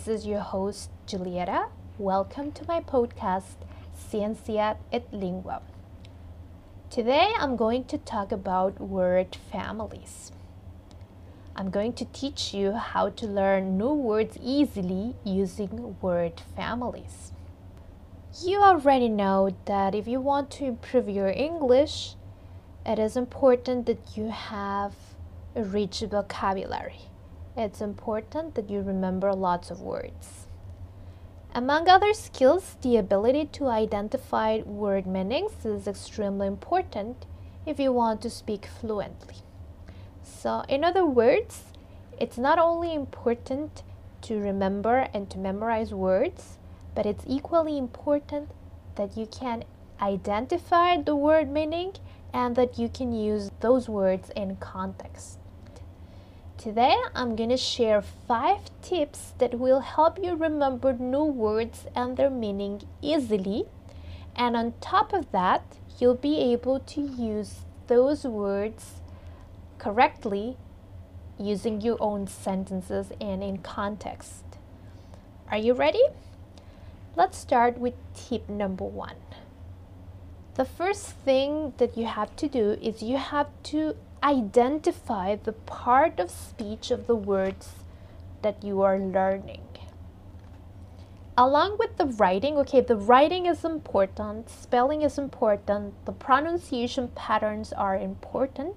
This is your host, Julieta. Welcome to my podcast, Ciencia et Lingua. Today, I'm going to talk about word families. I'm going to teach you how to learn new words easily using word families. You already know that if you want to improve your English, it is important that you have a rich vocabulary. It's important that you remember lots of words. Among other skills, the ability to identify word meanings is extremely important if you want to speak fluently. So, in other words, it's not only important to remember and to memorize words, but it's equally important that you can identify the word meaning and that you can use those words in context. Today, I'm going to share five tips that will help you remember new words and their meaning easily. And on top of that, you'll be able to use those words correctly using your own sentences and in context. Are you ready? Let's start with tip number one. The first thing that you have to do is you have to identify the part of speech of the words that you are learning. Along with the writing, okay, the writing is important, spelling is important, the pronunciation patterns are important.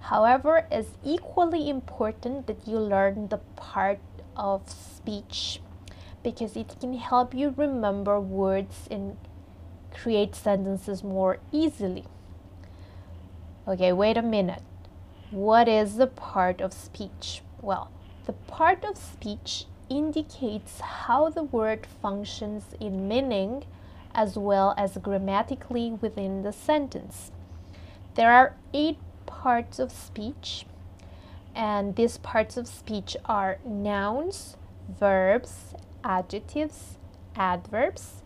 However, it's equally important that you learn the part of speech because it can help you remember words and create sentences more easily. Okay, wait a minute. What is the part of speech? Well, the part of speech indicates how the word functions in meaning as well as grammatically within the sentence. There are eight parts of speech, and these parts of speech are nouns, verbs, adjectives, adverbs,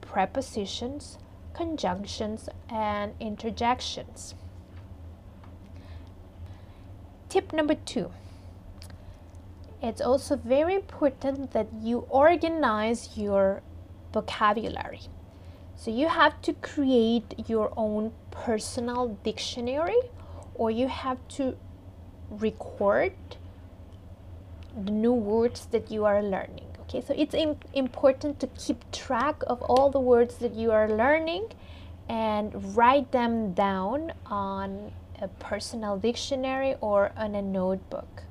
prepositions, conjunctions, and interjections. Tip number two. It's also very important that you organize your vocabulary. So you have to create your own personal dictionary or you have to record the new words that you are learning. Okay, so it's important to keep track of all the words that you are learning and write them down on a personal dictionary or on a notebook.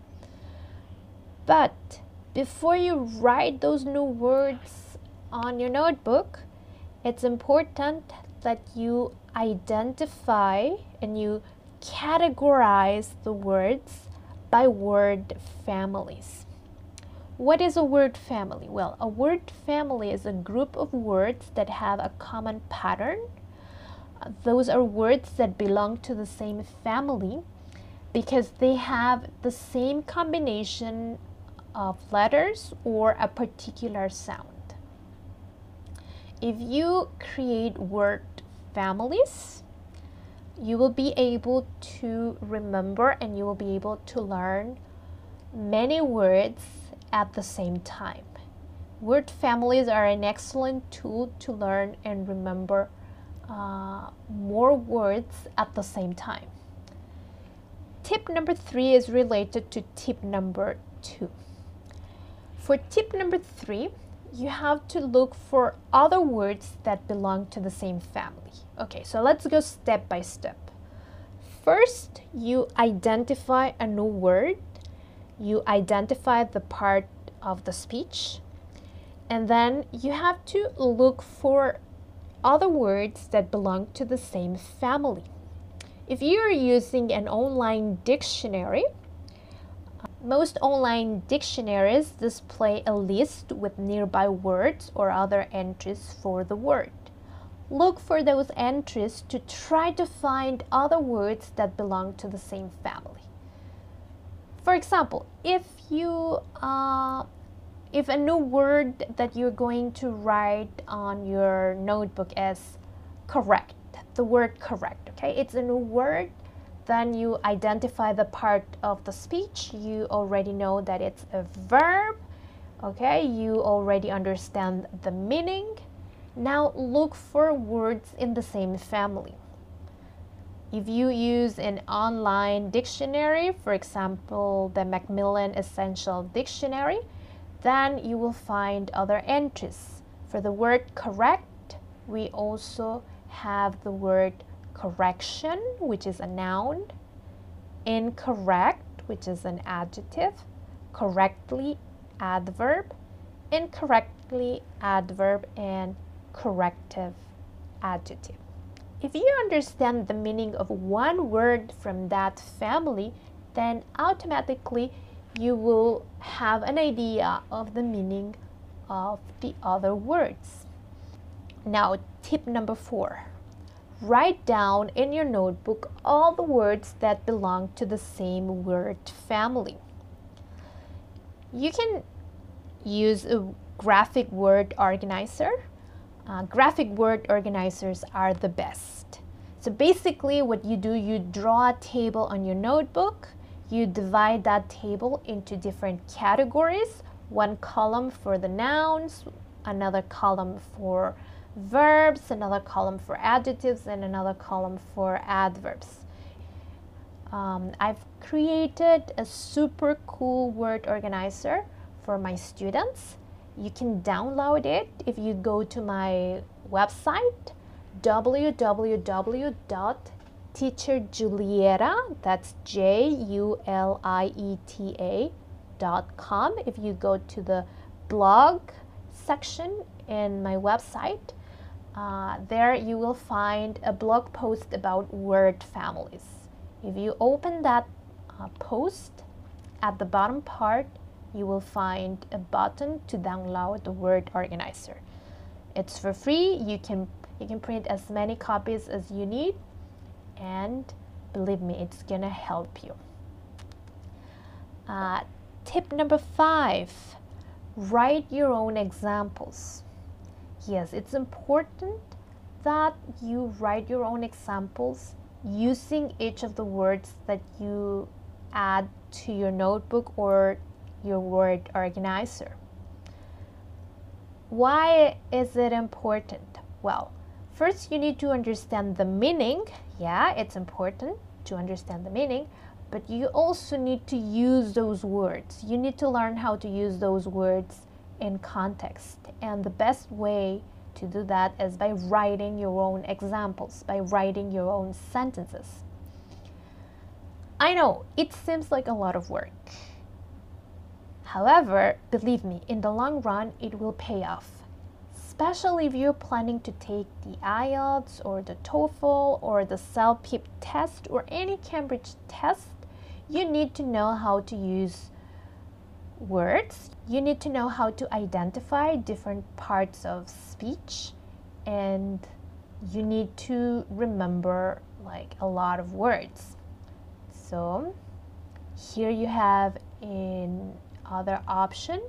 But before you write those new words on your notebook, it's important that you identify and you categorize the words by word families. What is a word family? Well, a word family is a group of words that have a common pattern. Those are words that belong to the same family because they have the same combination of letters or a particular sound. If you create word families, you will be able to remember and you will be able to learn many words at the same time. Word families are an excellent tool to learn and remember uh, more words at the same time. Tip number three is related to tip number two. For tip number three, you have to look for other words that belong to the same family. Okay, so let's go step by step. First, you identify a new word you identify the part of the speech and then you have to look for other words that belong to the same family. If you are using an online dictionary, most online dictionaries display a list with nearby words or other entries for the word. Look for those entries to try to find other words that belong to the same family. For example, if you uh, if a new word that you're going to write on your notebook is correct, the word correct, okay? It's a new word then you identify the part of the speech. You already know that it's a verb. Okay, you already understand the meaning. Now look for words in the same family. If you use an online dictionary, for example, the Macmillan Essential Dictionary, then you will find other entries. For the word correct, we also have the word correction, which is a noun, incorrect, which is an adjective, correctly, adverb, incorrectly, adverb, and corrective adjective. If you understand the meaning of one word from that family, then automatically you will have an idea of the meaning of the other words. Now, tip number four write down in your notebook all the words that belong to the same word family. You can use a graphic word organizer uh, graphic word organizers are the best. So basically what you do, you draw a table on your notebook, you divide that table into different categories, one column for the nouns, another column for verbs, another column for adjectives, and another column for adverbs. Um, I've created a super cool word organizer for my students you can download it if you go to my website www.teacherjulieta that's J U L I E T A dot com if you go to the blog section in my website uh, there you will find a blog post about word families if you open that uh, post at the bottom part you will find a button to download the word organizer. It's for free. You can you can print as many copies as you need and believe me, it's gonna help you. Uh, tip number five, write your own examples. Yes, it's important that you write your own examples using each of the words that you add to your notebook or your word organizer. Why is it important? Well, first you need to understand the meaning. Yeah, it's important to understand the meaning, but you also need to use those words. You need to learn how to use those words in context. And the best way to do that is by writing your own examples, by writing your own sentences. I know it seems like a lot of work However, believe me, in the long run, it will pay off. Especially if you're planning to take the IELTS or the TOEFL or the CELPIP test or any Cambridge test, you need to know how to use words. You need to know how to identify different parts of speech and you need to remember like a lot of words. So here you have in other option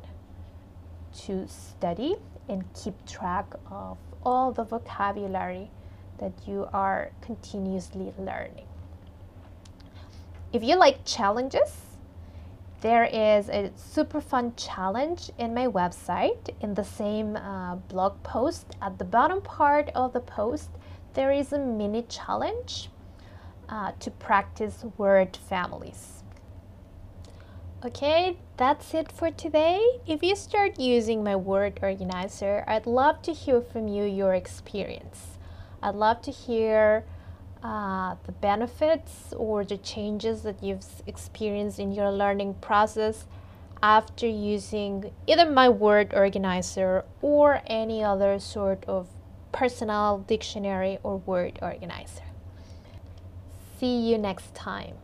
to study and keep track of all the vocabulary that you are continuously learning. If you like challenges, there is a super fun challenge in my website in the same uh, blog post. At the bottom part of the post, there is a mini challenge uh, to practice word families. Okay, that's it for today. If you start using my word organizer, I'd love to hear from you your experience. I'd love to hear uh, the benefits or the changes that you've experienced in your learning process after using either my word organizer or any other sort of personal dictionary or word organizer. See you next time.